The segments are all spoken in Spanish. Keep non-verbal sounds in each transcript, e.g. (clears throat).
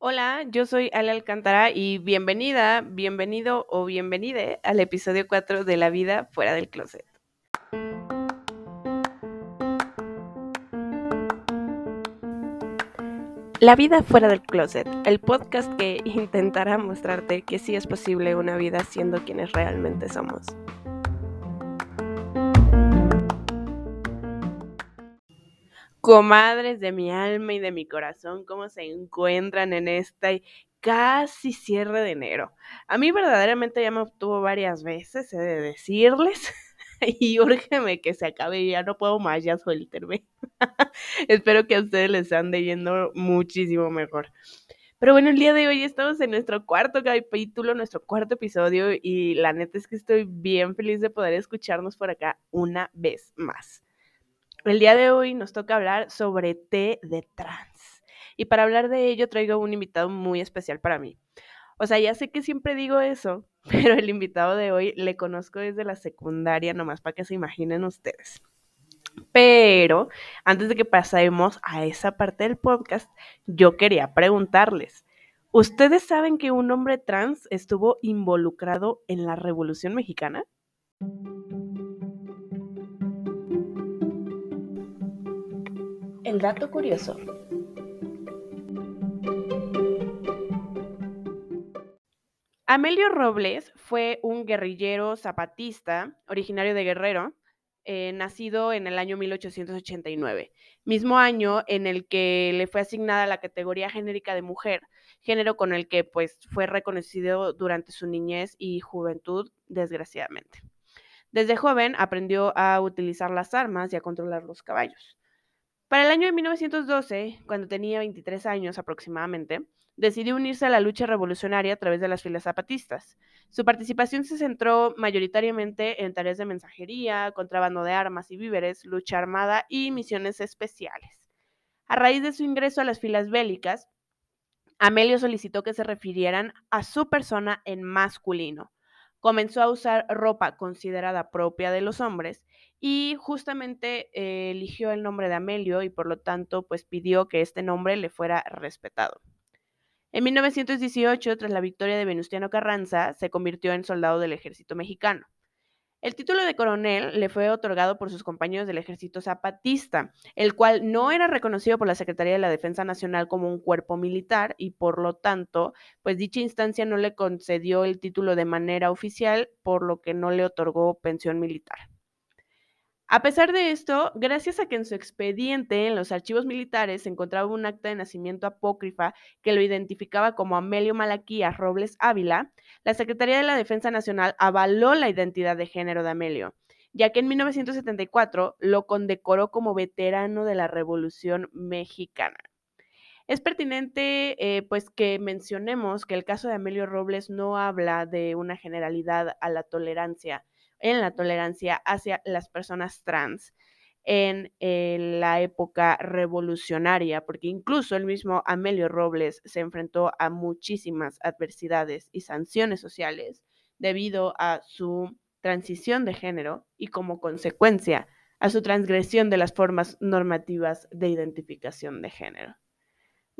Hola, yo soy Ale Alcántara y bienvenida, bienvenido o bienvenide al episodio 4 de La vida fuera del closet. La vida fuera del closet, el podcast que (laughs) intentará mostrarte que sí es posible una vida siendo quienes realmente somos. Comadres de mi alma y de mi corazón, ¿cómo se encuentran en este casi cierre de enero? A mí verdaderamente ya me obtuvo varias veces, he de decirles. (laughs) y úrgeme que se acabe, ya no puedo más, ya suéltenme. (laughs) Espero que a ustedes les ande yendo muchísimo mejor. Pero bueno, el día de hoy estamos en nuestro cuarto capítulo, nuestro cuarto episodio, y la neta es que estoy bien feliz de poder escucharnos por acá una vez más. El día de hoy nos toca hablar sobre té de trans. Y para hablar de ello traigo un invitado muy especial para mí. O sea, ya sé que siempre digo eso, (laughs) pero el invitado de hoy le conozco desde la secundaria, nomás para que se imaginen ustedes. Pero antes de que pasemos a esa parte del podcast, yo quería preguntarles, ¿ustedes saben que un hombre trans estuvo involucrado en la Revolución Mexicana? El dato curioso. Amelio Robles fue un guerrillero zapatista originario de Guerrero, eh, nacido en el año 1889, mismo año en el que le fue asignada la categoría genérica de mujer, género con el que pues fue reconocido durante su niñez y juventud, desgraciadamente. Desde joven aprendió a utilizar las armas y a controlar los caballos. Para el año de 1912, cuando tenía 23 años aproximadamente, decidió unirse a la lucha revolucionaria a través de las filas zapatistas. Su participación se centró mayoritariamente en tareas de mensajería, contrabando de armas y víveres, lucha armada y misiones especiales. A raíz de su ingreso a las filas bélicas, Amelio solicitó que se refirieran a su persona en masculino. Comenzó a usar ropa considerada propia de los hombres y justamente eh, eligió el nombre de Amelio y por lo tanto pues pidió que este nombre le fuera respetado. En 1918, tras la victoria de Venustiano Carranza, se convirtió en soldado del ejército mexicano. El título de coronel le fue otorgado por sus compañeros del ejército zapatista, el cual no era reconocido por la Secretaría de la Defensa Nacional como un cuerpo militar y por lo tanto, pues dicha instancia no le concedió el título de manera oficial, por lo que no le otorgó pensión militar. A pesar de esto, gracias a que en su expediente en los archivos militares se encontraba un acta de nacimiento apócrifa que lo identificaba como Amelio Malaquías Robles Ávila, la Secretaría de la Defensa Nacional avaló la identidad de género de Amelio, ya que en 1974 lo condecoró como veterano de la Revolución Mexicana. Es pertinente, eh, pues, que mencionemos que el caso de Amelio Robles no habla de una generalidad a la tolerancia, en la tolerancia hacia las personas trans en la época revolucionaria, porque incluso el mismo Amelio Robles se enfrentó a muchísimas adversidades y sanciones sociales debido a su transición de género y como consecuencia a su transgresión de las formas normativas de identificación de género.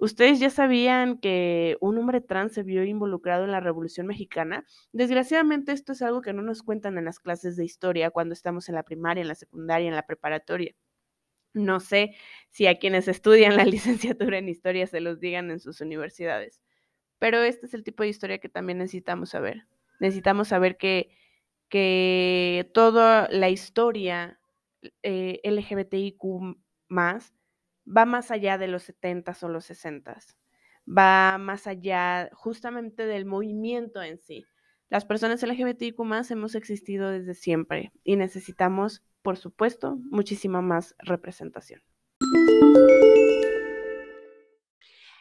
¿Ustedes ya sabían que un hombre trans se vio involucrado en la Revolución Mexicana? Desgraciadamente esto es algo que no nos cuentan en las clases de historia cuando estamos en la primaria, en la secundaria, en la preparatoria. No sé si a quienes estudian la (laughs) licenciatura en historia se los digan en sus universidades, pero este es el tipo de historia que también necesitamos saber. Necesitamos saber que, que toda la historia eh, LGBTIQ más va más allá de los 70s o los 60s, va más allá justamente del movimiento en sí. Las personas LGBTIQ más hemos existido desde siempre y necesitamos, por supuesto, muchísima más representación.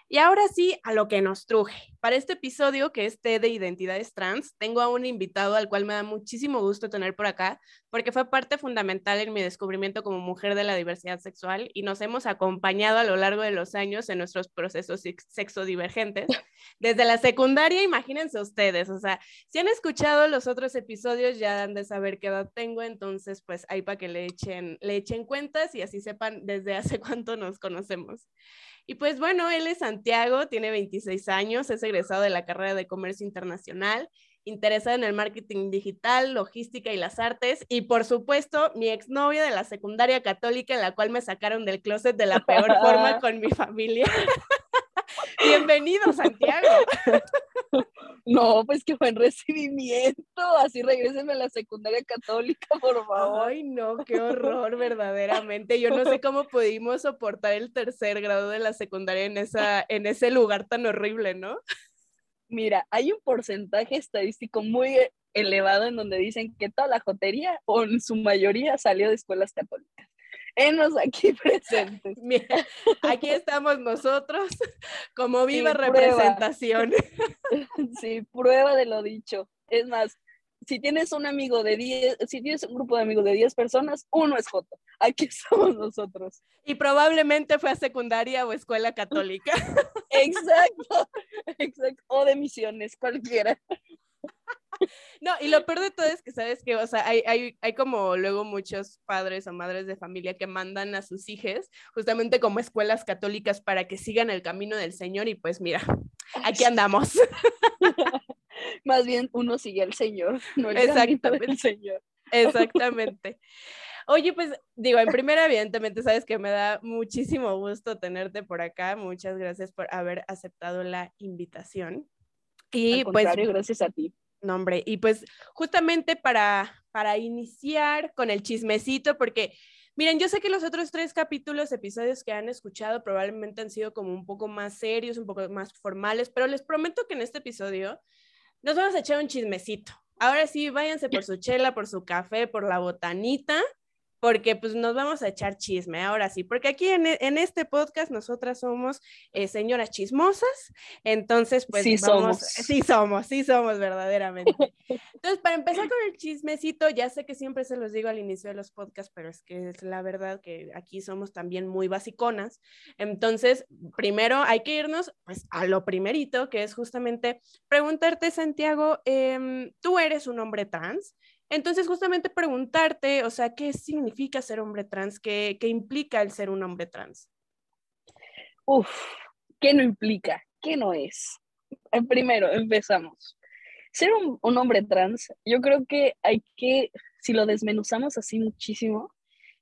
Y ahora sí, a lo que nos truje. Para este episodio, que es de Identidades Trans, tengo a un invitado al cual me da muchísimo gusto tener por acá, porque fue parte fundamental en mi descubrimiento como mujer de la diversidad sexual y nos hemos acompañado a lo largo de los años en nuestros procesos sexodivergentes. Desde la secundaria, imagínense ustedes, o sea, si han escuchado los otros episodios ya han de saber qué edad tengo, entonces pues ahí para que le echen, le echen cuentas y así sepan desde hace (laughs) cuánto nos conocemos. Y pues bueno, él es Santiago, tiene 26 años, es egresado de la carrera de Comercio Internacional, interesado en el marketing digital, logística y las artes, y por supuesto, mi exnovia de la secundaria católica, en la cual me sacaron del closet de la peor forma (laughs) con mi familia. (laughs) Bienvenido, Santiago. (laughs) No, pues qué buen recibimiento. Así regresenme a la secundaria católica, por favor. Ay, no, qué horror, verdaderamente. Yo no sé cómo pudimos soportar el tercer grado de la secundaria en, esa, en ese lugar tan horrible, ¿no? Mira, hay un porcentaje estadístico muy elevado en donde dicen que toda la jotería, o en su mayoría, salió de escuelas católicas enos aquí (laughs) presentes. (laughs) Mira, aquí estamos nosotros como viva representación. (laughs) Sí, prueba de lo dicho. Es más, si tienes un amigo de 10, si tienes un grupo de amigos de 10 personas, uno es Joto. Aquí estamos nosotros. Y probablemente fue a secundaria o escuela católica. Exacto, exacto. O de misiones, cualquiera. (laughs) No, y lo peor de todo es que, ¿sabes que O sea, hay, hay, hay, como luego muchos padres o madres de familia que mandan a sus hijos justamente como escuelas católicas para que sigan el camino del Señor y pues mira, aquí andamos. (laughs) Más bien uno sigue al Señor, no el Exactamente. del Señor. Exactamente. (laughs) Oye, pues digo, en primera, evidentemente, sabes que me da muchísimo gusto tenerte por acá. Muchas gracias por haber aceptado la invitación. Y Al pues, gracias a ti. Nombre. Y pues justamente para, para iniciar con el chismecito, porque miren, yo sé que los otros tres capítulos, episodios que han escuchado probablemente han sido como un poco más serios, un poco más formales, pero les prometo que en este episodio nos vamos a echar un chismecito. Ahora sí, váyanse por su chela, por su café, por la botanita porque pues nos vamos a echar chisme, ahora sí, porque aquí en, e, este podcast nosotras somos eh, señoras chismosas, entonces pues sí somos. sí somos, sí somos verdaderamente. (laughs) Entonces, para empezar con el chismecito, ya sé que siempre se los digo al inicio de los podcasts, pero es que es la verdad que aquí somos también muy basiconas, entonces, primero hay que irnos pues a lo primerito, que es justamente preguntarte, Santiago, em, ¿tú eres un hombre trans? Entonces, justamente preguntarte, o sea, ¿qué significa ser hombre trans? ¿Qué, implica el ser un hombre trans? Uf, ¿qué no implica? ¿Qué no es? Eh, primero, empezamos. Ser un, un hombre trans, yo creo que hay que, si lo desmenuzamos así muchísimo,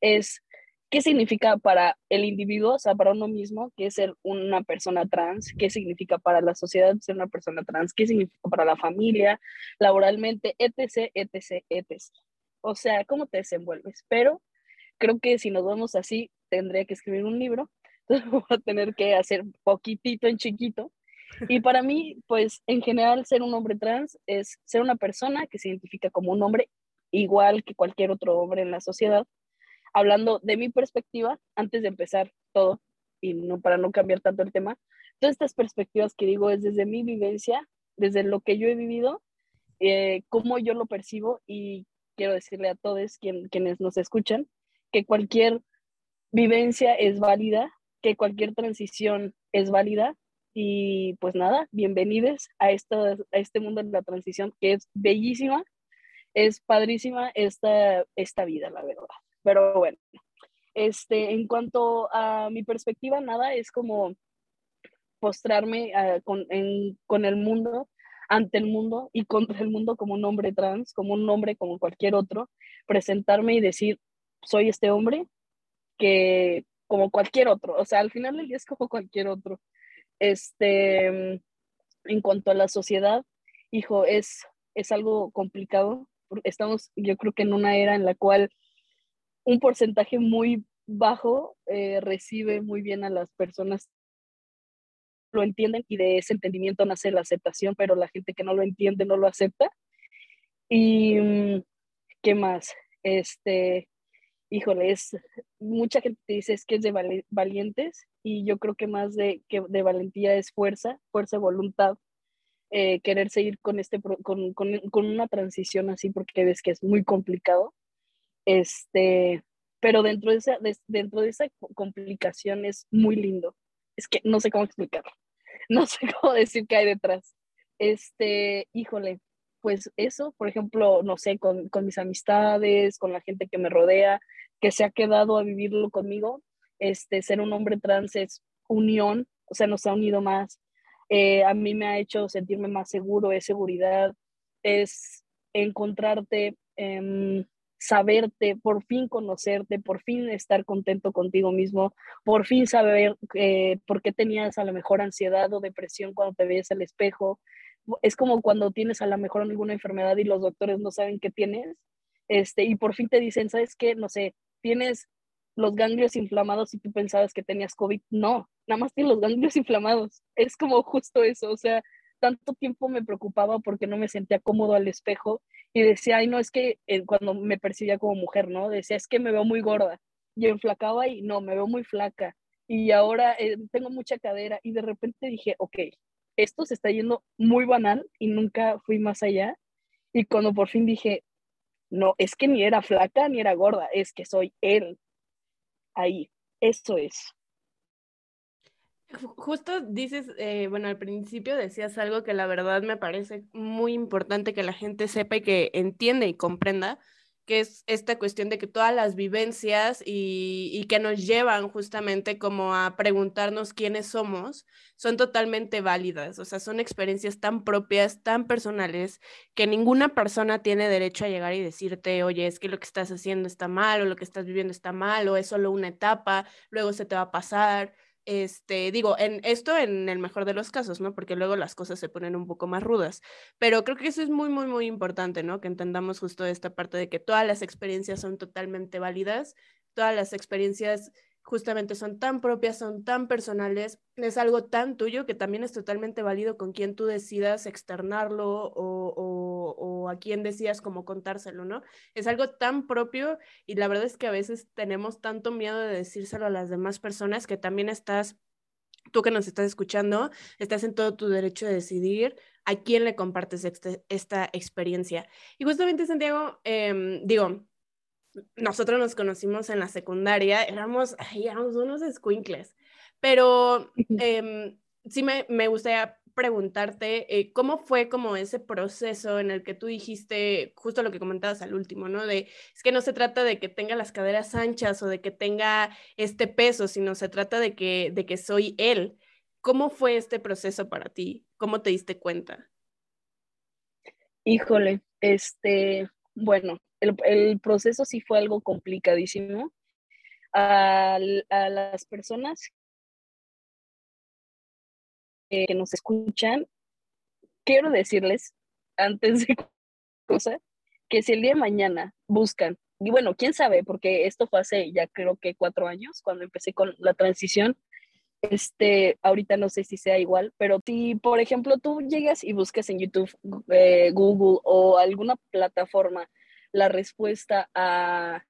es qué significa para el individuo, o sea, para uno mismo, qué es ser una persona trans, qué significa para la sociedad ser una persona trans, qué significa para la familia, laboralmente, etc., etc., etc. O sea, cómo te desenvuelves. Pero creo que si nos vamos así, tendría que escribir un libro, (laughs) entonces voy a tener que hacer poquitito en chiquito. Y para mí, pues en general, ser un hombre trans es ser una persona que se identifica como un hombre igual que cualquier otro hombre en la sociedad, hablando de mi perspectiva, antes de empezar todo, y no para no cambiar tanto el tema, todas estas perspectivas que digo es desde mi vivencia, desde lo que yo he vivido, eh, cómo yo lo percibo y quiero decirle a todos quienes nos escuchan que cualquier vivencia es válida, que cualquier transición es válida y pues nada, bienvenidos a, a este mundo de la transición que es bellísima, es padrísima esta, esta vida, la verdad. Pero bueno, este, en cuanto a mi perspectiva, nada, es como postrarme ah, con, con el mundo, ante el mundo y contra el mundo como un hombre trans, como un hombre como cualquier otro, presentarme y decir, soy este hombre que como cualquier otro, o sea, al final del día es como cualquier otro. Este, en cuanto a la sociedad, hijo, es, es algo complicado. Estamos, yo creo que en una era en la cual un porcentaje muy bajo eh, recibe muy bien a las personas. Lo entienden y de ese entendimiento nace la aceptación, pero la gente que no lo entiende no lo acepta. Y mm, qué más, este, híjole, es mucha gente dice es que es de valientes y yo creo que más de que de valentía es fuerza, fuerza, voluntad, eh, querer seguir con este con, con, con una transición así porque ves que es muy complicado este, pero dentro de, esa, dentro de esa complicación es muy lindo. Es que no sé cómo explicarlo. (laughs) No sé cómo decir qué hay detrás. Este, híjole, pues eso, por ejemplo, no sé, con, con mis amistades, con la gente que me rodea, que se ha quedado a vivirlo conmigo, este, ser un hombre trans es unión, o sea, nos ha unido más. Eh, a mí me ha hecho sentirme más seguro, es seguridad, es encontrarte, em, saberte, por fin conocerte, por fin estar contento contigo mismo, por fin saber eh, por qué tenías a lo mejor ansiedad o depresión cuando te veías al espejo. Es como cuando tienes a lo mejor alguna enfermedad y los doctores no saben qué tienes, este, y por fin te dicen, ¿sabes qué? No sé, tienes los ganglios inflamados y tú pensabas que tenías COVID. No, nada más tienes los ganglios (laughs) inflamados. Es como justo eso, o sea, tanto tiempo me preocupaba porque no me sentía cómodo al espejo y decía, ay, no, es que eh, cuando me percibía como mujer, ¿no? Decía, es que me veo muy gorda y enflacaba y no, me veo muy flaca y ahora eh, tengo mucha cadera y de repente dije, ok, esto se está yendo muy banal y nunca fui más allá y cuando por fin dije, no, es que ni era flaca ni era gorda, es que soy él. Ahí, eso es. Justo dices, eh, bueno, al principio decías algo que la verdad me parece muy importante que la gente sepa y que entienda y comprenda, que es esta cuestión de que todas las vivencias y, que nos llevan justamente como a preguntarnos quiénes somos, son totalmente válidas, o sea, son experiencias tan propias, tan personales, que ninguna persona tiene derecho a llegar y decirte, oye, es que lo que estás haciendo está mal o lo que estás viviendo está mal o es solo una etapa, luego se te va a pasar este, digo, en esto en el mejor de los casos, ¿no? Porque luego las cosas se ponen un poco más rudas. Pero creo que eso es muy, muy, muy importante, ¿no? Que entendamos justo esta parte de que todas las experiencias son totalmente válidas, todas las experiencias justamente son tan propias, son tan personales, es algo tan tuyo que también es totalmente válido con quien tú decidas externarlo o, o, a quién decidas cómo contárselo, ¿no? Es algo tan propio y la verdad es que a veces tenemos tanto miedo de decírselo a las demás personas que también estás, tú que nos estás escuchando, estás en todo tu derecho de decidir a quién le compartes este, esta experiencia. Y justamente, Santiago, eh, digo, nosotros nos conocimos en la secundaria, éramos, éramos unos squinkles, pero eh, sí me, me, gustaría preguntarte eh, cómo fue como ese proceso en el que tú dijiste justo lo que comentabas al último, ¿no? De es que no se trata de que tenga las caderas anchas o de que tenga este peso, sino se trata de que, de que soy él. ¿Cómo fue este proceso para ti? ¿Cómo te diste cuenta? Híjole, este, bueno, el, proceso sí fue algo complicadísimo. A, las personas que nos escuchan, quiero decirles, antes de (laughs) cosa, que si el día de mañana buscan, y bueno, quién sabe, porque esto fue hace ya creo que cuatro años, cuando empecé con la transición, este, ahorita no sé si sea igual, pero si, por ejemplo, tú llegas y buscas en YouTube, eh, Google o alguna plataforma la respuesta a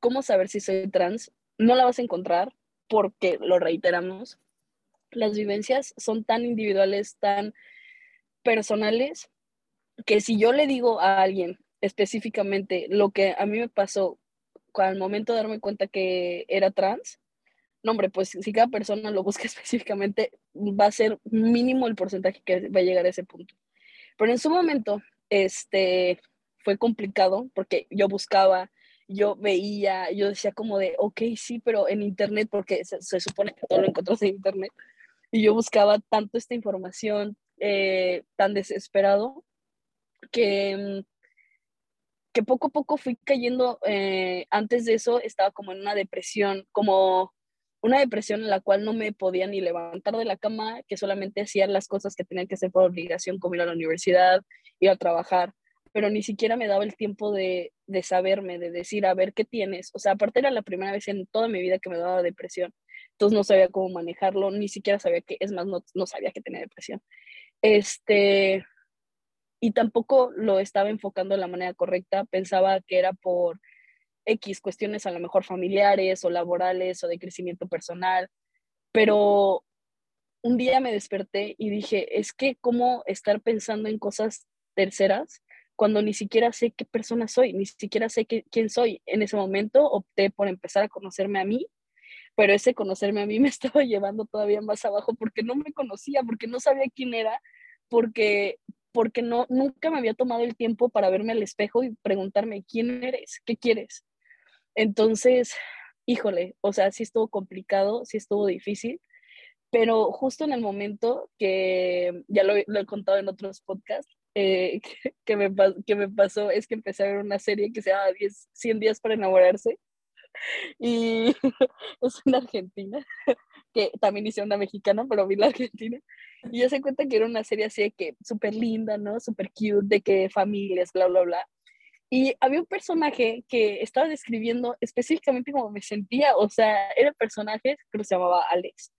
cómo saber si soy trans, no la vas a encontrar porque, lo reiteramos, las vivencias son tan individuales, tan personales, que si yo le digo a alguien específicamente lo que a mí me pasó al momento de darme cuenta que era trans, no, hombre, pues si cada persona lo busca (laughs) específicamente, va a ser mínimo el porcentaje que va a llegar a ese punto. Pero en su momento, este, fue complicado porque yo buscaba, yo veía, yo decía como de, ok, sí, pero en internet, porque se, supone que todo lo encontrás en internet, y yo buscaba tanto esta información eh, tan desesperado que, mm, que poco a poco fui cayendo, eh, antes de eso estaba como en una depresión, como una depresión en la cual no me podía ni levantar de la cama, que solamente hacía las cosas que tenía que hacer por obligación, como ir a la universidad, ir a trabajar pero ni siquiera me daba el tiempo de, de, saberme, de decir, a ver, ¿qué tienes? O sea, aparte era la primera vez en toda mi vida que me daba depresión, entonces no sabía cómo manejarlo, ni siquiera sabía que, es más, no, no sabía que tenía depresión. Este, y tampoco lo estaba enfocando de la manera correcta, pensaba que era por X cuestiones a lo mejor familiares o laborales o de crecimiento personal, pero un día me desperté y dije, es que cómo estar pensando en cosas terceras cuando ni siquiera sé qué persona soy, ni siquiera sé quién soy. En ese momento opté por empezar a conocerme a mí, pero ese conocerme a mí me (laughs) estaba llevando todavía más abajo porque no me conocía, porque no sabía quién era, porque porque no nunca me había tomado el tiempo para verme al espejo y preguntarme quién eres, qué quieres. Entonces, híjole, o sea, sí estuvo complicado, sí estuvo difícil, pero justo en el momento que ya lo, he contado en otros podcasts, eh, (laughs) que, me, que me pasó es que empecé a ver una serie que se llama 10, 100 días para enamorarse y (laughs) es una argentina, (laughs) que también hice una mexicana, pero vi la argentina, y yo se cuenta que era una serie así de que súper linda, ¿no? Súper cute, de que familias, bla, bla, bla. Y había un personaje que estaba describiendo específicamente cómo me sentía, o sea, era el personaje que se llamaba Alex,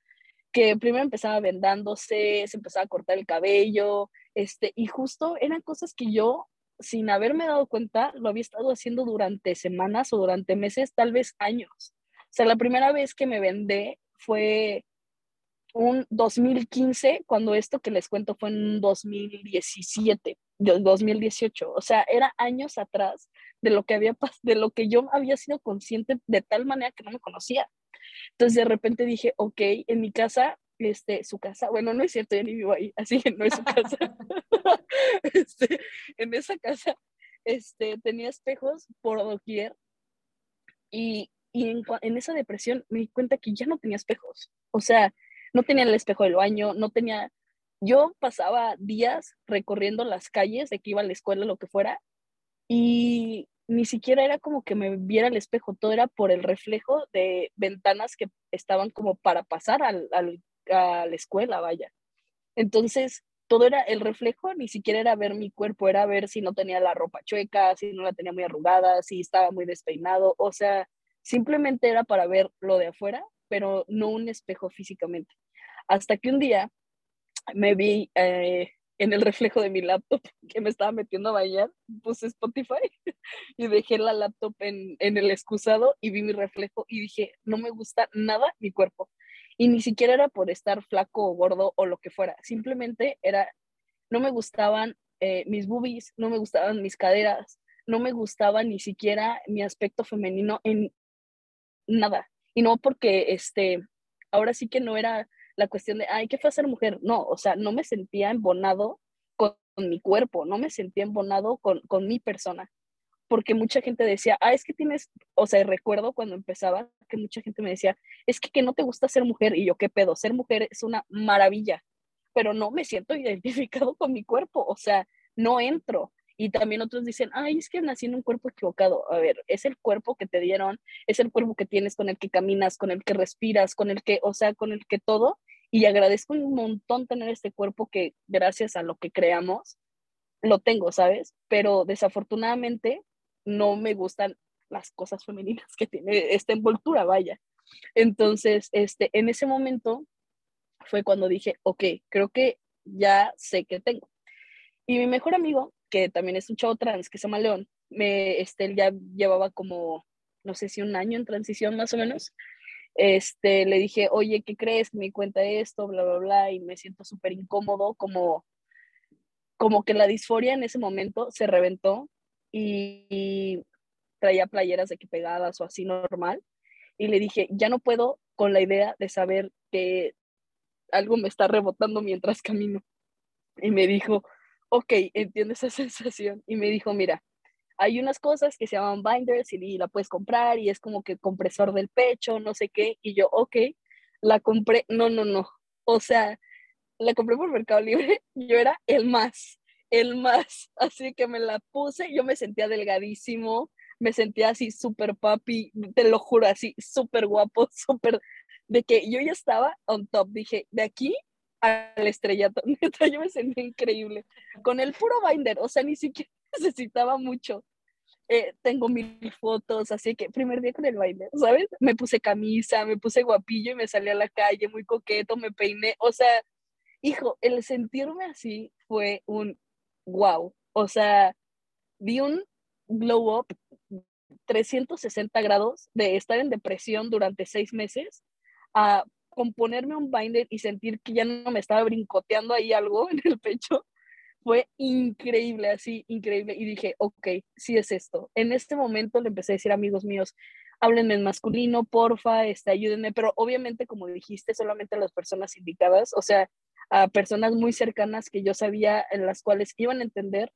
que primero empezaba vendándose, se empezaba a cortar el cabello, este, y justo eran cosas que yo sin haberme dado cuenta, lo había estado haciendo durante semanas o durante meses, tal vez años. O sea, la primera vez que me vendé fue un 2015, cuando esto que les cuento fue en 2017, 2018. O sea, era años atrás de lo que había de lo que yo había sido consciente de tal manera que no me conocía. Entonces de repente dije, ok, en mi casa este, su casa, bueno, no es cierto, yo ni vivo ahí, (laughs) así que no es su casa. (laughs) este, en esa casa este, tenía espejos por doquier y, y en, en, esa depresión me di cuenta que ya no tenía espejos. O sea, no tenía el espejo del baño, no tenía... Yo pasaba días recorriendo las calles de que iba a la escuela, lo que fuera, y ni siquiera era como que me viera el espejo, todo era por el reflejo de ventanas que estaban como para pasar al, al a la escuela, vaya. Entonces, todo era el reflejo, ni siquiera era ver mi cuerpo, era ver si no tenía la ropa chueca, si no la tenía muy arrugada, si estaba muy despeinado, o sea, simplemente era para ver lo de afuera, pero no un espejo físicamente. Hasta que un día me vi eh, en el reflejo de mi laptop (laughs) que me estaba metiendo a bañar, puse Spotify (laughs) y dejé la laptop en, en el excusado y vi mi reflejo y dije, no me gusta nada mi cuerpo. Y ni siquiera era por estar flaco o gordo o lo que fuera, simplemente era, no me gustaban eh, mis boobies, no me gustaban mis caderas, no me gustaba ni siquiera mi aspecto femenino en nada. Y no porque, este, ahora sí que no era la cuestión de, ay, ¿qué fue ser mujer? No, o sea, no me sentía embonado con, mi cuerpo, no me sentía embonado con, con mi persona porque mucha gente decía, ah, es que tienes, o sea, recuerdo cuando empezaba que mucha gente me decía, es que, que no te gusta ser mujer, y yo, ¿qué pedo? Ser mujer es una maravilla, pero no me siento (laughs) identificado con mi cuerpo, o sea, no entro. Y también otros dicen, ay, es que nací en un cuerpo equivocado. A ver, es el cuerpo que te dieron, es el cuerpo que tienes con el que caminas, con el que respiras, con el que, o sea, con el que todo. Y agradezco un montón tener este cuerpo que gracias a lo que creamos, lo tengo, ¿sabes? Pero desafortunadamente no me gustan las cosas femeninas que tiene esta envoltura, vaya. Entonces, este, en ese momento fue cuando dije, ok, creo que ya sé qué tengo. Y mi mejor amigo, que también es un chavo trans, que se llama León, me, este, él ya llevaba como, no sé si un año en transición más o menos. Este, le dije, oye, ¿qué crees? Me cuenta esto, bla, bla, bla, y me siento súper incómodo, como, como que la disforia en ese momento se reventó y, traía playeras de que pegadas o así normal. Y le dije, ya no puedo con la idea de saber que algo me está rebotando mientras camino. Y me dijo, ok, entiendo esa (laughs) sensación. Y me dijo, mira, hay unas cosas que se llaman binders y la puedes comprar y es como que compresor del pecho, no sé qué. Y yo, ok, la compré. No, no, no. O sea, la compré por Mercado Libre. (laughs) Yo era el más el más, así que me la puse, yo me sentía delgadísimo, me sentía así súper papi, te lo juro, así súper guapo, (laughs) súper, de que yo ya estaba on top, dije, de aquí al estrellato, (laughs) yo me sentía increíble, con el puro binder, o sea, ni siquiera (laughs) necesitaba mucho. Eh, tengo mil fotos, así que primer día con el binder, ¿sabes? Me puse camisa, me puse guapillo y me salí a la calle muy coqueto, me peiné, o sea, hijo, el sentirme así fue un wow. O sea, vi un glow up 360 grados de estar en depresión durante seis meses a componerme un binder y sentir que ya no me estaba brincoteando ahí algo (laughs) en el pecho. Fue increíble, así, increíble. Y dije, ok, sí es esto. En este momento le empecé a decir, amigos míos, háblenme en masculino, porfa, este, ayúdenme. Pero obviamente, como dijiste, solamente a las personas indicadas. O sea, a personas muy cercanas que yo sabía en las cuales iban a entender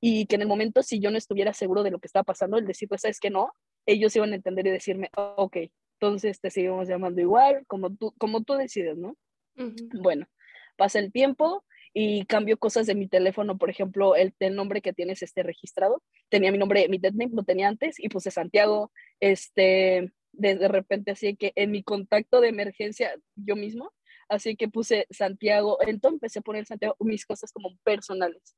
y que en el momento si yo no estuviera seguro de lo que estaba pasando, el decir, pues sabes que no, ellos iban a entender y decirme, ok, entonces te seguimos llamando igual, como tú, como tú decides, ¿no? Bueno, pasa el tiempo y cambio cosas de mi teléfono, por ejemplo, el, nombre que tienes este registrado, tenía mi nombre, mi dead name lo tenía antes y puse Santiago, este, de, de repente así que en mi contacto de emergencia yo mismo, así que puse Santiago, entonces empecé a poner Santiago mis cosas como personales.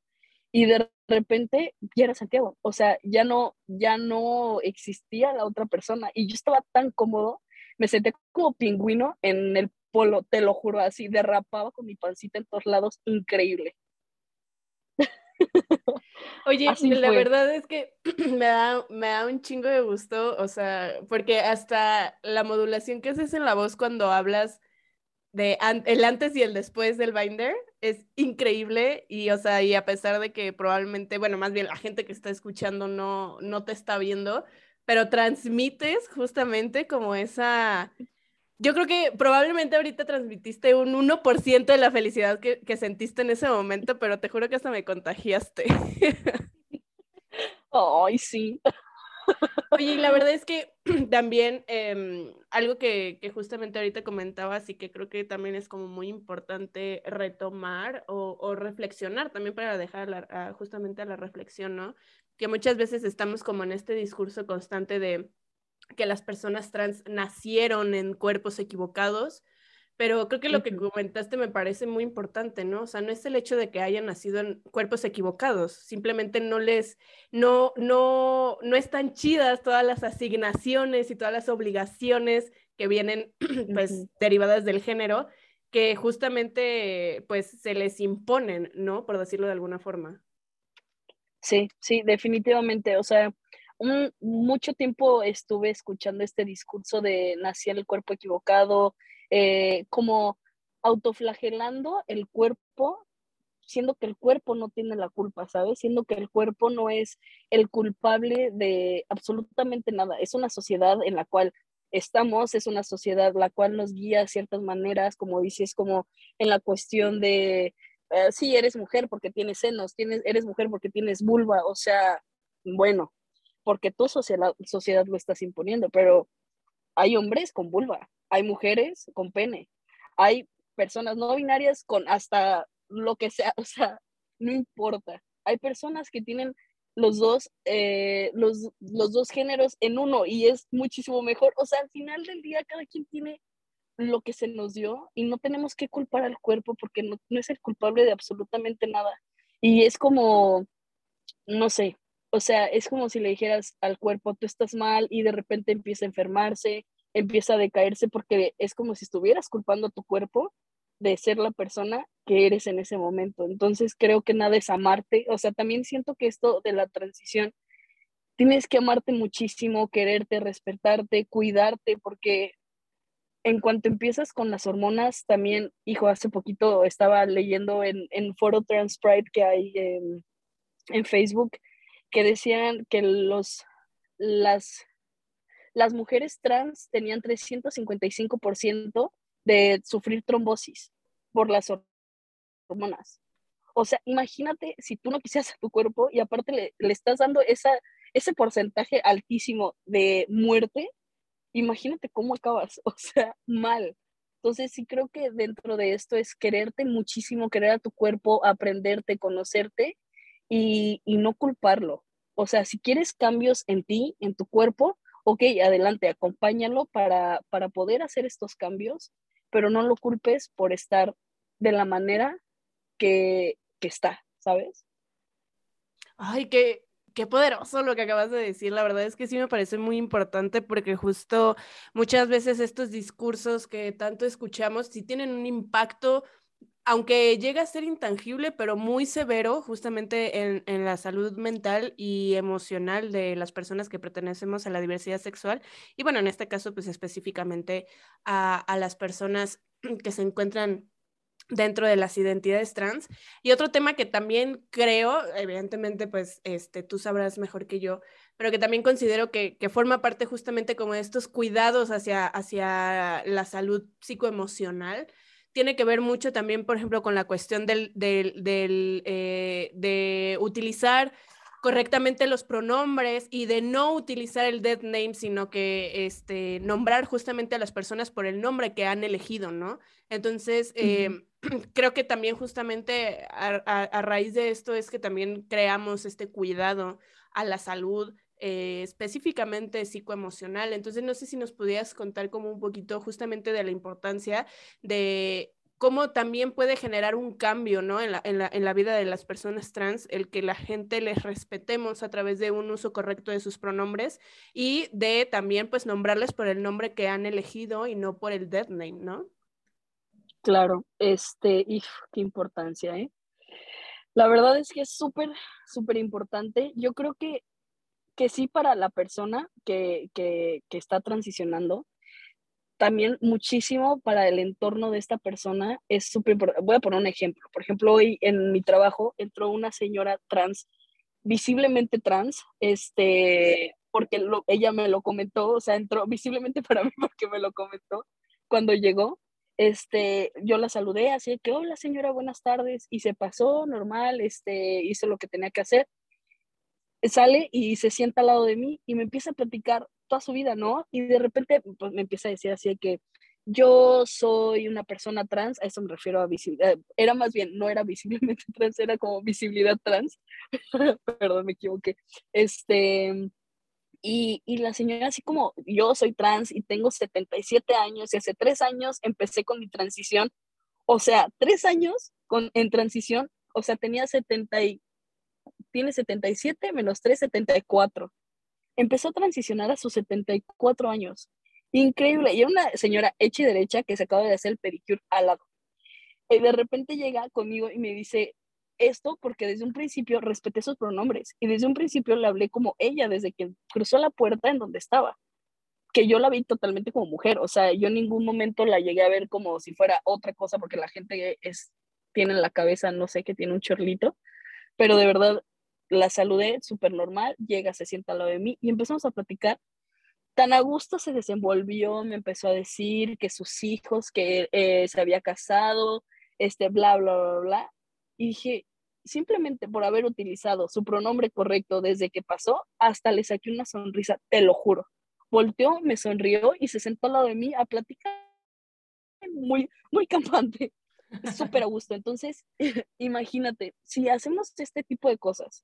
Y de repente ya era Santiago, o sea, ya no, ya no existía la otra persona y yo estaba tan cómodo, me senté como pingüino en el polo, te lo juro, así derrapaba con mi pancita en todos lados, increíble. (laughs) Oye, la verdad es que (clears throat) me da, me da un chingo de gusto, o sea, porque hasta la modulación que haces en la voz cuando hablas de el antes y el después del binder es increíble y o sea, y a pesar de que probablemente, bueno, más bien la gente que está escuchando no, no te está viendo, pero transmites justamente como esa... Yo creo que probablemente ahorita transmitiste un 1% de la felicidad que, que sentiste en ese momento, pero te juro que hasta me contagiaste. Ay, sí. Oye, y la verdad es que (clears throat) también em, algo que, justamente ahorita comentabas y que creo que también es como muy importante retomar o, reflexionar también para dejar justamente a la reflexión, ¿no? Que muchas veces estamos como en este discurso constante de que las personas trans nacieron en cuerpos equivocados pero creo que lo que comentaste me parece muy importante, ¿no? O sea, no es el hecho de que hayan nacido en cuerpos equivocados, simplemente no les, no, no, no están chidas todas las asignaciones y todas las obligaciones que vienen, (clears throat) pues, derivadas del género, que justamente, pues, se les imponen, ¿no? Por decirlo de alguna forma. Sí, sí, definitivamente. O sea, un, mucho tiempo estuve escuchando este discurso de nací en el cuerpo equivocado, eh, como autoflagelando el cuerpo, siendo que el cuerpo no tiene la culpa, ¿sabes? Siendo que el cuerpo no es el culpable de absolutamente nada. Es una sociedad en la cual estamos, es una sociedad la cual nos guía de ciertas maneras, como dices, como en la cuestión de, eh, sí, eres mujer porque tienes senos, tienes, eres mujer porque tienes vulva, o sea, bueno, porque tu sociedad, sociedad lo estás imponiendo, pero hay hombres con vulva, hay mujeres con pene, hay personas no binarias con hasta lo que sea, (laughs) o sea, no importa. Hay personas que tienen los dos, eh, los, los dos géneros en uno y es muchísimo mejor. O sea, al final del día cada quien tiene lo que se nos dio y no tenemos que culpar al cuerpo porque no, no es el culpable de absolutamente nada. Y es como, no sé, o sea, es como si le dijeras al cuerpo, tú estás mal y de repente empieza a enfermarse empieza a decaerse porque es como si estuvieras culpando a tu cuerpo de ser la persona que eres en ese momento. Entonces creo que nada es amarte. O sea, también siento que esto de la transición, tienes que amarte muchísimo, quererte, respetarte, cuidarte, porque en cuanto empiezas con las hormonas, también, hijo, hace poquito estaba leyendo en, en Foro Trans Pride que hay en, en Facebook, que decían que los, las las mujeres trans tenían 355% de sufrir trombosis por las hormonas. O sea, imagínate si tú no quisieras a tu cuerpo y aparte le, le estás dando esa, ese porcentaje altísimo de muerte, imagínate cómo acabas, (laughs) o sea, mal. Entonces sí creo que dentro de esto es quererte muchísimo, querer a tu cuerpo, aprenderte, conocerte y, no culparlo. O sea, si quieres cambios en ti, en tu cuerpo, ok, adelante, acompáñalo para, para poder hacer estos cambios, pero no lo culpes por estar de la manera que, que está, ¿sabes? Ay, qué, qué poderoso lo que acabas de decir. La verdad es que sí me parece muy importante porque justo muchas veces estos discursos que tanto escuchamos sí tienen un impacto aunque llega a ser intangible, pero muy severo justamente en, la salud mental y emocional de las personas que pertenecemos a la diversidad sexual. Y bueno, en este caso, pues específicamente a, las personas (clears throat) que se encuentran dentro de las identidades trans. Y otro tema que también creo, evidentemente, pues este, tú sabrás mejor que yo, pero que también considero que, que forma parte justamente como de estos cuidados hacia, hacia la salud psicoemocional tiene que ver mucho también, por ejemplo, con la cuestión del, del, del eh, de utilizar correctamente los pronombres y de no utilizar el dead name, sino que este, nombrar justamente a las personas por el nombre que han elegido, ¿no? Entonces, eh, (clears throat) creo que también justamente a, raíz de esto es que también creamos este cuidado a la salud eh, específicamente psicoemocional. Entonces, no sé si nos pudieras contar como un poquito justamente de la importancia de cómo también puede generar un cambio ¿no? en, la, en, la, en, la, vida de las personas trans, el que la gente les respetemos a través de un uso correcto de sus pronombres y de también pues nombrarles por el nombre que han elegido y no por el dead name, ¿no? Claro, este, y qué importancia, ¿eh? La verdad es que es súper, súper importante. Yo creo que, que sí para la persona que, que, que está transicionando, también muchísimo para el entorno de esta persona es súper importante. Voy a poner un ejemplo. Por ejemplo, hoy en mi trabajo entró una señora trans, visiblemente trans, este, porque ella me lo comentó, o sea, entró visiblemente (laughs) para mí porque me lo comentó cuando llegó. Este, yo la saludé así que, hola señora, buenas tardes, y se pasó normal, este, hizo lo que tenía que hacer. Sale y se sienta al lado de mí y me empieza a platicar toda su vida, ¿no? Y de repente pues, me empieza a decir así que yo soy una persona trans, a eso me refiero a visibilidad, era más bien, no era visiblemente (laughs) trans, era como visibilidad trans, (laughs) perdón, me equivoqué, este, y, y, la señora así como, yo soy trans y tengo 77 años y hace tres años empecé con mi transición, o sea, tres años con, en transición, o sea, tenía 70 y, tiene 77 menos 3, 74 empezó a transicionar a sus 74 años. Increíble. Y una señora hecha y derecha que se acaba de hacer el pedicure al lado. Y de repente llega conmigo y me dice esto porque desde un principio respeté sus pronombres y desde un principio le hablé como ella desde que cruzó la puerta en donde estaba. Que yo la vi totalmente como mujer. O sea, yo en ningún momento la llegué a ver como si fuera otra cosa porque la gente es, tiene en la cabeza, no sé, que tiene un chorlito. Pero de verdad, la saludé súper normal, llega, se sienta al lado de mí y empezamos a platicar. Tan a gusto se desenvolvió, me empezó a decir que sus hijos, que eh, se había casado, este, bla, bla, bla, bla. Y dije, simplemente por haber utilizado su pronombre correcto desde que pasó, hasta le saqué una sonrisa, te lo juro. Volteó, me sonrió y se sentó al lado de mí a platicar muy, muy campante, (laughs) súper a gusto. Entonces, (laughs) imagínate, si hacemos este tipo de cosas,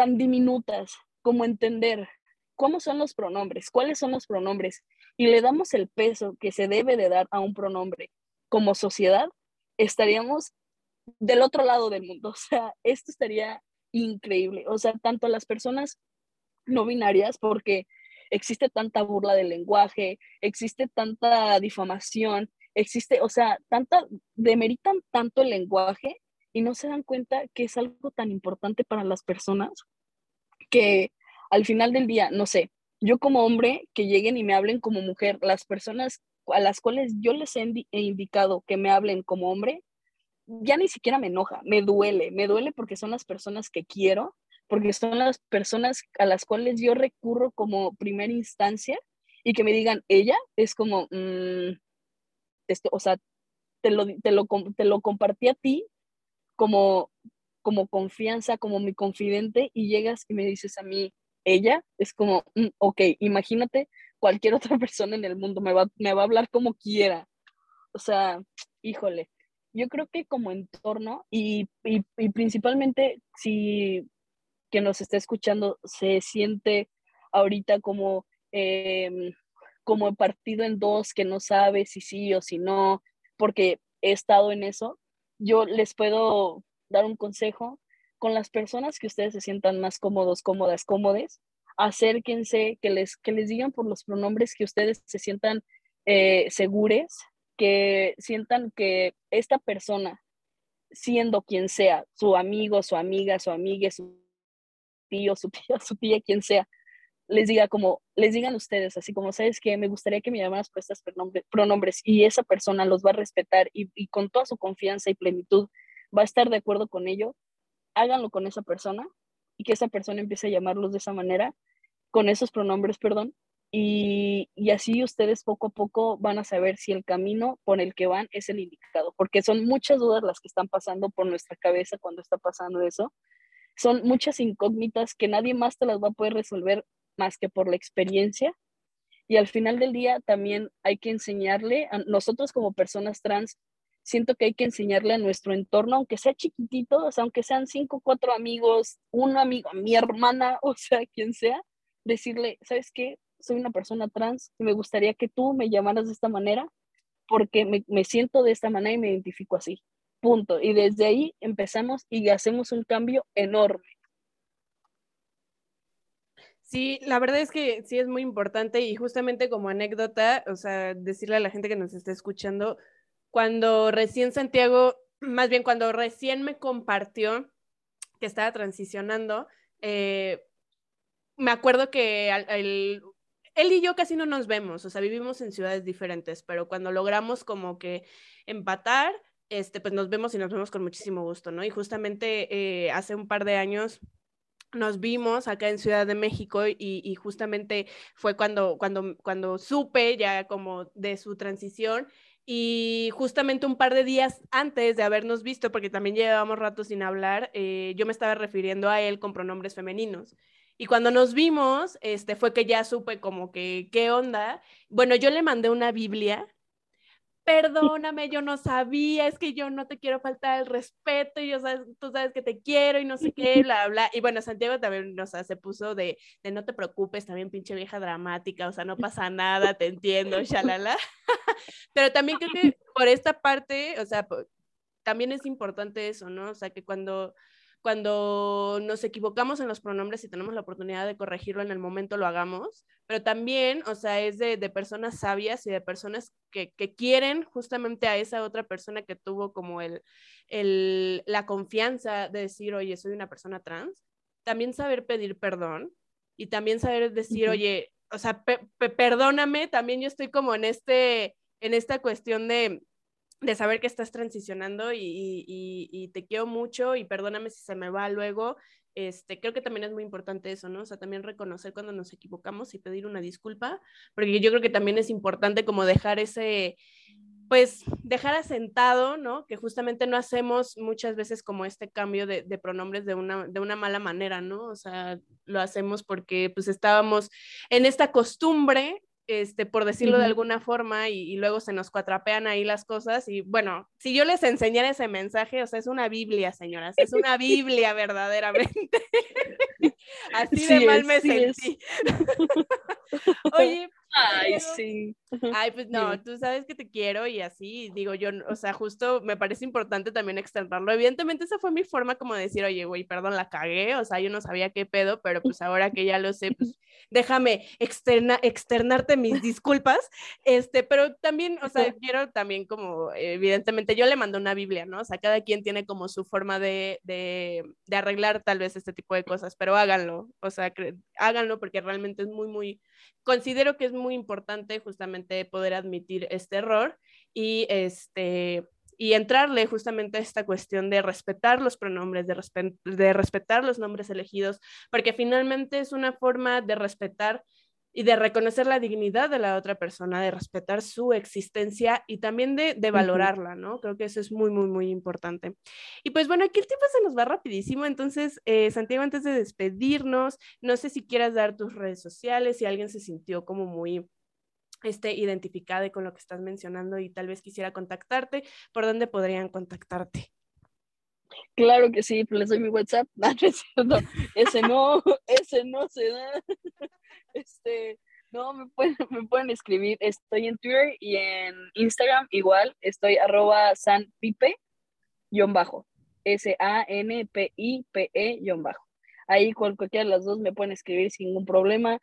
tan diminutas como entender cómo son los pronombres, cuáles son los pronombres, y le damos el peso que se debe de dar a un pronombre como sociedad, estaríamos del otro lado del mundo. (laughs) O sea, esto estaría increíble. O sea, tanto las personas no binarias, porque existe tanta burla del lenguaje, existe tanta difamación, existe, o sea, tanta, demeritan tanto el lenguaje y no se dan cuenta que es algo tan importante para las personas que al final del día, no sé, yo como hombre, que lleguen y me hablen como mujer, las personas a las cuales yo les he, indicado que me hablen como hombre, ya ni siquiera me enoja, me duele, me duele porque son las personas que quiero, porque son las personas a las cuales yo recurro como primera instancia y que me digan ella, es como, mm, esto, o sea, te lo, te, lo, te lo compartí a ti como, como confianza, como mi confidente, y llegas y me dices a mí, ella, es como, mm, ok, imagínate, cualquier (laughs) otra persona en el mundo me va, me va a hablar como quiera. O sea, híjole, yo creo que como entorno y, y, principalmente si que nos está escuchando se siente ahorita como, eh, como partido en dos, que no sabe si sí o si no, porque he estado en eso, yo les puedo dar un consejo con las personas que ustedes se sientan más cómodos, cómodas, cómodes, acérquense, que les, que les digan por los pronombres que ustedes se sientan eh, segures, que sientan que esta persona, siendo quien sea, su amigo, su amiga, su amiga, su tío, su tía, (laughs) su tía, quien sea, les diga como, les digan ustedes, así como, ¿sabes que Me gustaría que me llamaras por estas pronombres y esa persona los va a respetar y, y, con toda su confianza y plenitud va a estar de acuerdo con ello, háganlo con esa persona y que esa persona empiece a llamarlos de esa manera, con esos pronombres, perdón, y, y así ustedes poco a poco van a saber si el camino por el que van es el indicado, porque son muchas dudas las que están pasando por nuestra cabeza cuando está pasando eso. Son muchas incógnitas que nadie más te las va a poder resolver más que por la experiencia. Y al final del día también hay que enseñarle a nosotros como personas trans, siento que hay que enseñarle a nuestro entorno, aunque sea chiquitito, o aunque sean cinco, cuatro amigos, un amigo, mi hermana, (laughs) o sea, quien sea, decirle, ¿sabes qué? Soy una persona trans y me gustaría que tú me llamaras de esta manera porque me, me siento de esta manera y me identifico así. Punto. Y desde ahí empezamos y hacemos un cambio enorme. Sí, la verdad es que sí es muy importante y justamente como anécdota, o sea, decirle a la gente que nos está escuchando, cuando recién Santiago, (clears throat) más bien cuando recién me compartió que estaba transicionando, eh, me acuerdo que él y yo casi no nos vemos, o sea, vivimos en ciudades diferentes, pero cuando logramos como que empatar, este, pues nos vemos y nos vemos con muchísimo gusto, ¿no? Y justamente eh, hace un par de años nos vimos acá en Ciudad de México y, justamente fue cuando, cuando, cuando supe ya como de su transición y justamente un par de días antes de habernos visto, porque también llevábamos rato sin hablar, eh, yo me estaba refiriendo a él con pronombres femeninos. Y cuando nos vimos, este, fue que ya supe como que, ¿qué onda? Bueno, yo le mandé una Biblia perdóname, yo no sabía, es que yo no te quiero faltar el respeto, y yo sabes, tú sabes que te quiero y no sé qué, (laughs) bla, bla. Y bueno, Santiago también, o sea, se puso de, de no te preocupes, también pinche vieja dramática, o sea, no pasa nada, te entiendo, (laughs) shalala. (laughs) Pero también creo que por esta parte, o sea, también es importante eso, ¿no? O sea, que cuando cuando nos equivocamos en los pronombres y tenemos la oportunidad de corregirlo en el momento, lo hagamos, pero también, o sea, es de, personas sabias y de personas que, quieren justamente a esa otra persona que tuvo como el, el, la confianza de decir, oye, soy una persona trans, también saber pedir perdón y también saber decir, oye, o sea, perdóname, también yo estoy como en este, en esta cuestión de, de saber que estás transicionando y, te quiero mucho y perdóname si se me va luego. Este, creo que también es muy importante eso, ¿no? O sea, también reconocer cuando nos equivocamos y pedir una disculpa, porque yo creo que también es importante como dejar ese, pues, dejar asentado, ¿no? Que justamente no hacemos muchas veces como este cambio de, de pronombres de una, de una mala manera, ¿no? O sea, lo hacemos porque pues estábamos en esta costumbre este, por decirlo de alguna forma, y, luego se nos cuatrapean ahí las cosas. Y bueno, si yo les enseñara ese mensaje, o sea, es una Biblia, señoras, es una (laughs) Biblia verdaderamente. (laughs) Así de mal me sentí. (laughs) Oye, Ay, sí. Ay, pues no, tú sabes que te quiero y así, digo yo, o sea, justo me parece importante también externarlo. Evidentemente esa fue mi forma como de decir, oye, güey, perdón, la cagué, o sea, yo no sabía qué pedo, pero pues ahora que ya lo sé, pues (laughs) déjame externa, externarte mis disculpas, este, pero también, o sea, quiero también como, evidentemente, yo le mando una Biblia, ¿no? O sea, cada quien tiene como su forma de, de, de arreglar tal vez este tipo de cosas, pero háganlo, o sea, háganlo porque realmente es muy, muy considero que es muy importante justamente poder admitir este error y este y entrarle justamente a esta cuestión de respetar los pronombres, de, de respetar los nombres elegidos, porque finalmente es una forma de respetar y de reconocer la dignidad de la otra persona, de respetar su existencia y también de, valorarla, ¿no? Creo que eso es muy, muy, muy importante. Y pues bueno, aquí el tiempo se nos va rapidísimo, entonces, eh, Santiago, antes de despedirnos, no sé si quieras dar tus redes sociales, si alguien se sintió como muy este, identificada con lo que estás mencionando y tal vez quisiera contactarte, ¿por dónde podrían contactarte? Claro que sí, les doy mi WhatsApp. (laughs) Ese no, ese no se da. Este, no, me pueden, (laughs) me pueden escribir. Estoy en Twitter y en Instagram igual. Estoy arroba sanpipe, guion bajo. S-A-N-P-I-P-E, guion bajo. Ahí cualquiera de las dos me pueden escribir sin ningún problema.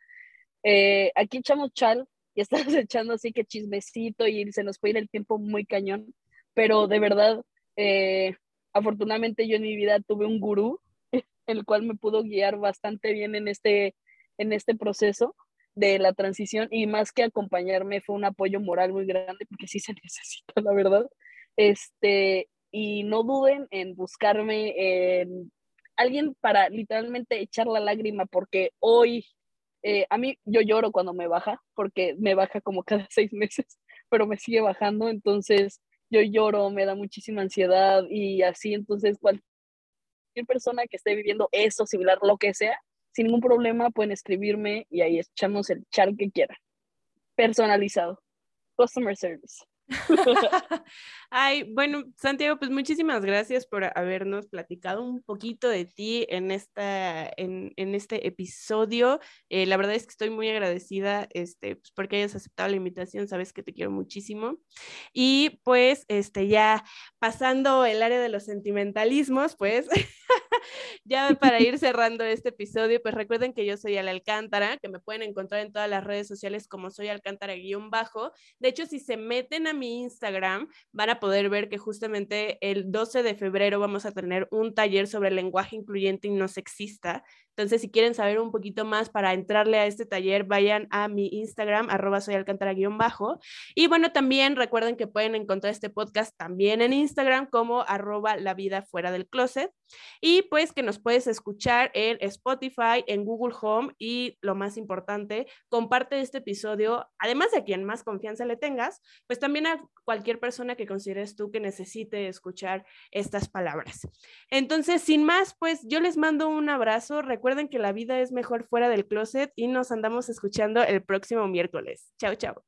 Eh, aquí echamos chal y (laughs) estamos echando así que chismecito y se nos puede ir el tiempo muy cañón. Pero de verdad, eh, afortunadamente yo en mi vida tuve un gurú, (laughs) el cual me pudo guiar bastante bien en este en este proceso de la transición y más que acompañarme fue un apoyo moral muy grande porque sí se (laughs) necesita, la verdad. Este, y no duden en buscarme en alguien para literalmente echar la lágrima porque hoy eh, a mí yo lloro cuando me baja porque me baja como (laughs) cada seis meses, pero me sigue bajando, entonces yo lloro, me da muchísima ansiedad y así, entonces cualquier persona que esté viviendo esto, similar, lo que sea, sin ningún problema pueden escribirme y ahí echamos el chat que quieran. Personalizado. Customer service. (laughs) Ay, bueno, Santiago, pues muchísimas gracias por habernos platicado un poquito de ti en, esta, en, en este episodio. Eh, la verdad es que estoy muy agradecida este, pues, porque hayas aceptado la invitación, sabes que te quiero muchísimo. Y pues, este, ya pasando el área de los sentimentalismos, pues, (laughs) (laughs) ya para ir cerrando este episodio, pues recuerden que yo soy Al Alcántara, que me pueden encontrar en todas las redes sociales como soy Alcántara-bajo. De hecho, si se meten a mi Instagram, van a poder ver que justamente el 12 de febrero vamos a tener un taller sobre lenguaje incluyente y no sexista. Entonces, si quieren saber un poquito más para entrarle a este taller, vayan a mi Instagram, arroba. Y bueno, también recuerden que pueden encontrar este podcast también en Instagram como arroba la vida fuera del closet. Y pues que nos puedes escuchar en Spotify, en Google Home y lo más importante, comparte este episodio, además de a quien más confianza le tengas, pues también a cualquier persona que consideres tú que necesite escuchar estas palabras. Entonces, sin más, pues yo les mando un abrazo. Recuerden que la vida es mejor fuera del closet y nos andamos escuchando el próximo miércoles. Chao, chao.